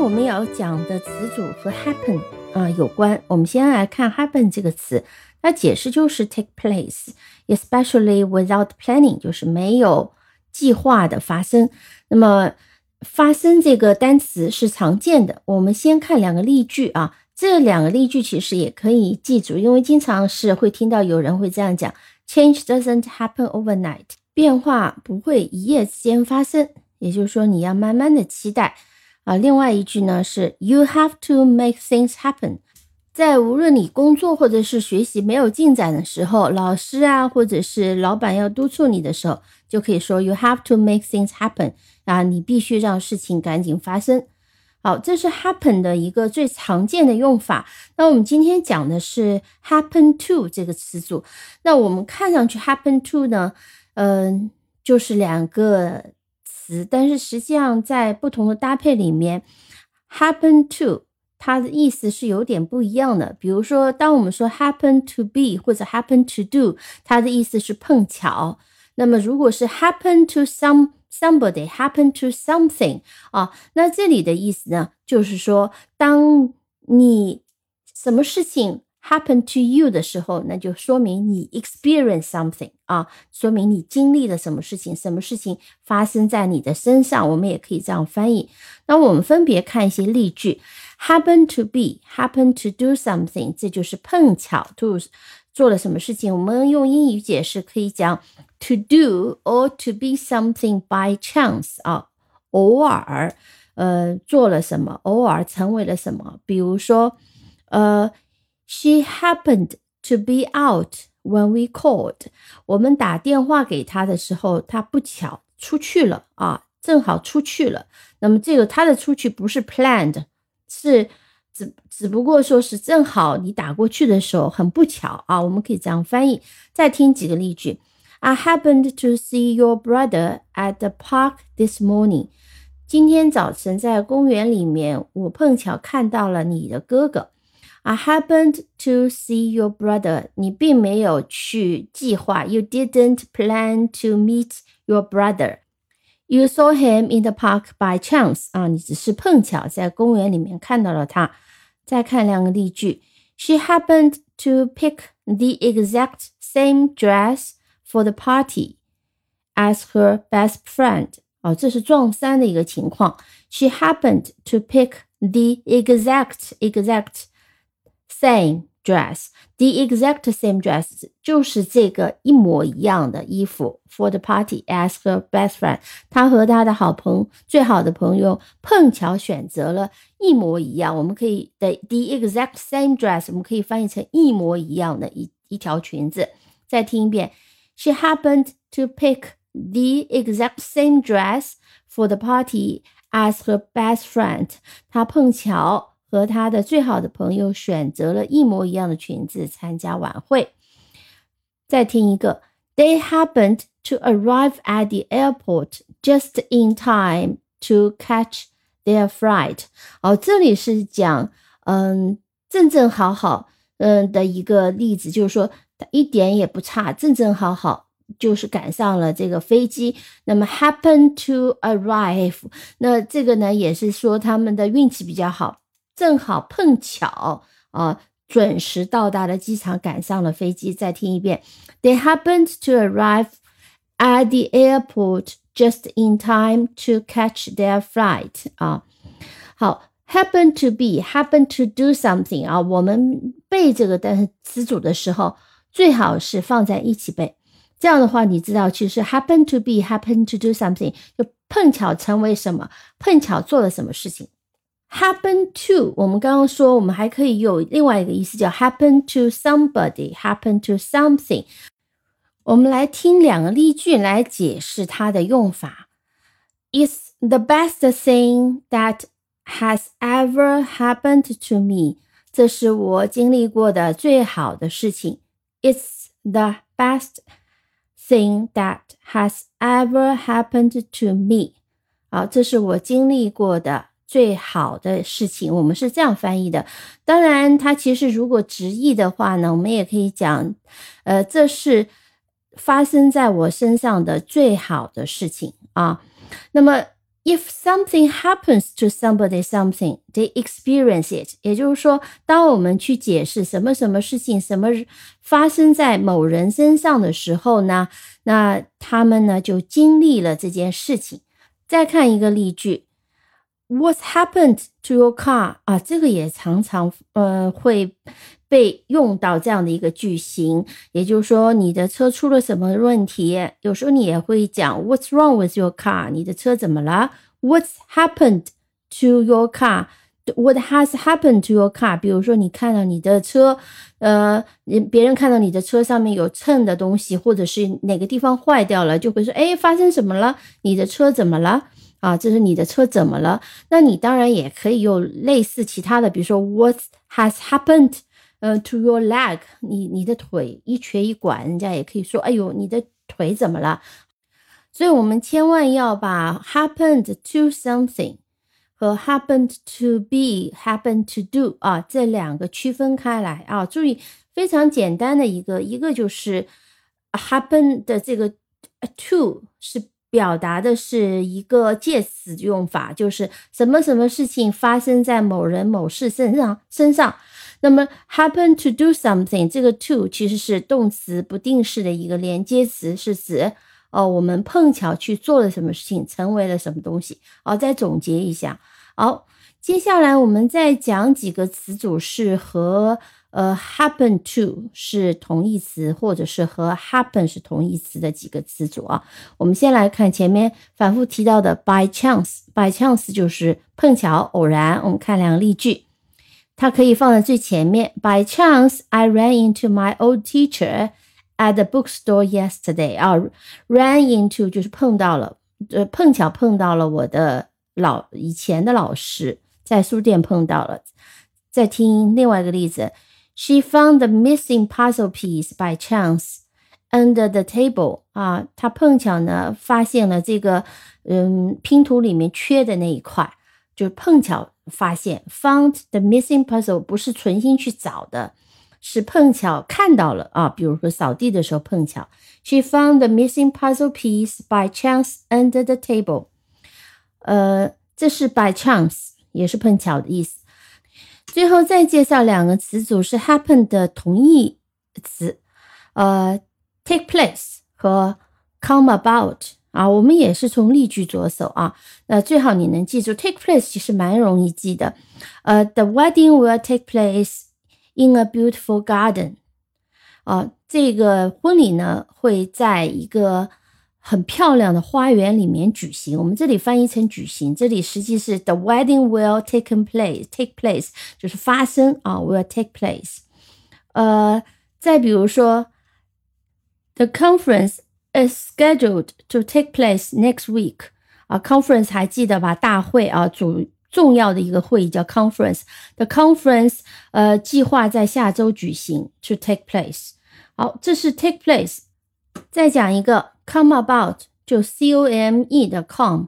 我们要讲的词组和 happen 啊、有关。我们先来看 happen 这个词，它解释就是 take place，especially without planning，就是没有计划的发生。那么发生这个单词是常见的。我们先看两个例句啊，这两个例句其实也可以记住，因为经常是会听到有人会这样讲：change doesn't happen overnight，变化不会一夜之间发生。也就是说，你要慢慢的期待啊。另外一句呢是 You have to make things happen，在无论你工作或者是学习没有进展的时候，老师啊或者是老板要督促你的时候，就可以说 You have to make things happen 啊，你必须让事情赶紧发生。好，这是 happen 的一个最常见的用法。那我们今天讲的是 happen to 这个词组。那我们看上去 happen to 呢，嗯、就是两个。但是实际上在不同的搭配里面，happen to 它的意思是有点不一样的。比如说，当我们说 happen to be 或者 happen to do，它的意思是碰巧。那么如果是 happen to some somebody，happen to something 啊，那这里的意思呢，就是说当你什么事情 happen to you 的时候，那就说明你 experience something 啊，说明你经历了什么事情，什么事情发生在你的身上，我们也可以这样翻译。那我们分别看一些例句：happen to be，happen to do something，这就是碰巧 to 做了什么事情。我们用英语解释可以讲 to do or to be something by chance 啊，偶尔呃做了什么，偶尔成为了什么。比如说呃。She happened to be out when we called。我们打电话给她的时候，她不巧出去了啊，正好出去了。那么这个她的出去不是 planned，是只只不过说是正好你打过去的时候很不巧啊。我们可以这样翻译。再听几个例句：I happened to see your brother at the park this morning。今天早晨在公园里面，我碰巧看到了你的哥哥。I happened to see your brother。你并没有去计划，You didn't plan to meet your brother。You saw him in the park by chance。啊，你只是碰巧在公园里面看到了他。再看两个例句，She happened to pick the exact same dress for the party as her best friend。哦，这是撞衫的一个情况。She happened to pick the exact exact Same dress, the exact same dress 就是这个一模一样的衣服。For the party, as her best friend，她和她的好朋最好的朋友碰巧选择了一模一样。我们可以的 the exact same dress，我们可以翻译成一模一样的一一条裙子。再听一遍，She happened to pick the exact same dress for the party as her best friend。她碰巧。 和他的最好的朋友选择了一模一样的裙子参加晚会。再听一个，They happened to arrive at the airport just in time to catch their flight。哦，这里是讲，嗯，正正好好，嗯的一个例子，就是说一点也不差，正正好好，就是赶上了这个飞机。那么 happen to arrive，那这个呢，也是说他们的运气比较好。正好碰巧啊，准时到达了机场，赶上了飞机。再听一遍，They happened to arrive at the airport just in time to catch their flight。啊，好，happen to be，happen to do something。啊，我们背这个单词组的时候，最好是放在一起背。这样的话，你知道，其实 happen to be，happen to do something，就碰巧成为什么，碰巧做了什么事情。Happen to，我们刚刚说，我们还可以有另外一个意思，叫 happen to somebody，happen to something。我们来听两个例句来解释它的用法。It's the best thing that has ever happened to me。这是我经历过的最好的事情。It's the best thing that has ever happened to me。好，这是我经历过的。最好的事情，我们是这样翻译的。当然，它其实如果直译的话呢，我们也可以讲，呃，这是发生在我身上的最好的事情啊。那么 If something happens to somebody, something they experience it。也就是说，当我们去解释什么什么事情什么发生在某人身上的时候呢，那他们呢就经历了这件事情。再看一个例句 What's happened to your car？啊，这个也常常呃会被用到这样的一个句型，也就是说你的车出了什么问题？有时候你也会讲 What's wrong with your car？你的车怎么了？What's happened to your car？What has happened to your car？比如说你看到你的车，呃，别人看到你的车上面有蹭的东西，或者是哪个地方坏掉了，就会说，哎，发生什么了？你的车怎么了？啊，这是你的车怎么了？那你当然也可以用类似其他的，比如说 What has happened？呃，to your leg，你你的腿一瘸一拐，人家也可以说，哎呦，你的腿怎么了？所以，我们千万要把 happened to something 和 happened to be、happened to do 啊这两个区分开来啊。注意，非常简单的一个，一个就是 happen 的这个 to 是表达的是一个介词用法，就是什么什么事情发生在某人某事身上身上。那么，happen to do something，这个 to 其实是动词不定式的一个连接词，是指哦，我们碰巧去做了什么事情，成为了什么东西。好，再总结一下。好，接下来我们再讲几个词组是和呃 happen to 是同义词，或者是和 happen 是同义词的几个词组啊。我们先来看前面反复提到的 by chance，by chance 就是碰巧、偶然。我们看两个例句。它可以放在最前面。By chance, I ran into my old teacher at the bookstore yesterday. 啊，ran into 就是碰到了，呃，碰巧碰到了我的老以前的老师，在书店碰到了。再听另外一个例子 ，She found the missing puzzle piece by chance under the table. 啊，她碰巧呢发现了这个嗯拼图里面缺的那一块，就是碰巧。发现 found the missing puzzle 不是存心去找的，是碰巧看到了啊。比如说扫地的时候碰巧，she found the missing puzzle piece by chance under the table。呃，这是 by chance，也是碰巧的意思。 最后再介绍两个词组是 happen 的同义词，呃，take place 和 come about。啊，我们也是从例句着手啊。那最好你能记住，take place 其实蛮容易记的。呃，the wedding will take place in a beautiful garden。啊，这个婚礼呢会在一个很漂亮的花园里面举行。我们这里翻译成举行，这里实际是 the wedding will take place。take place 就是发生啊，will take place。呃，再比如说，the conference。is scheduled to take place next week 啊，conference 还记得吧？大会啊，主重要的一个会议叫 conference。The conference 呃计划在下周举行，to take place。好，这是 take place。再讲一个 come about，就 c o m e 的 come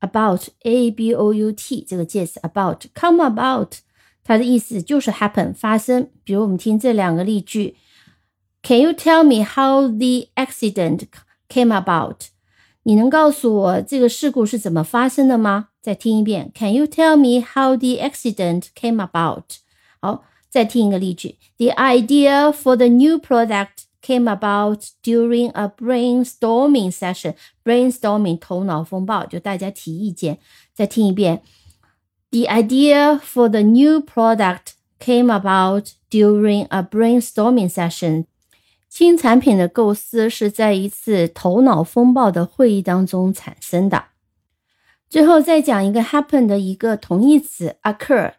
about a b o u t 这个介词 about come about，它的意思就是 happen 发生。比如我们听这两个例句。Can you tell me how the accident came about？你能告诉我这个事故是怎么发生的吗？再听一遍。Can you tell me how the accident came about？好，再听一个例句。The idea for the new product Came about during a brainstorming session. Brainstorming 头脑风暴，就大家提意见。再听一遍。The idea for the new product came about during a brainstorming session. 新产品的构思是在一次头脑风暴的会议当中产生的。最后再讲一个 happen 的一个同义词 occur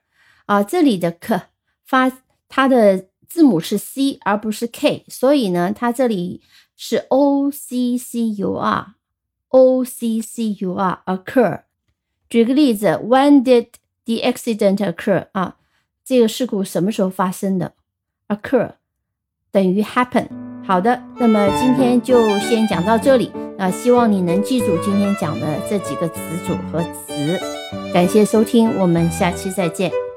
啊，这里的 k 发它的字母是 c 而不是 k，所以呢，它这里是 o c c u r o c c u r occur。举个例子，When did the accident occur？啊，这个事故什么时候发生的？occur。等于 happen。好的，那么今天就先讲到这里。那希望你能记住今天讲的这几个词组和词。感谢收听，我们下期再见。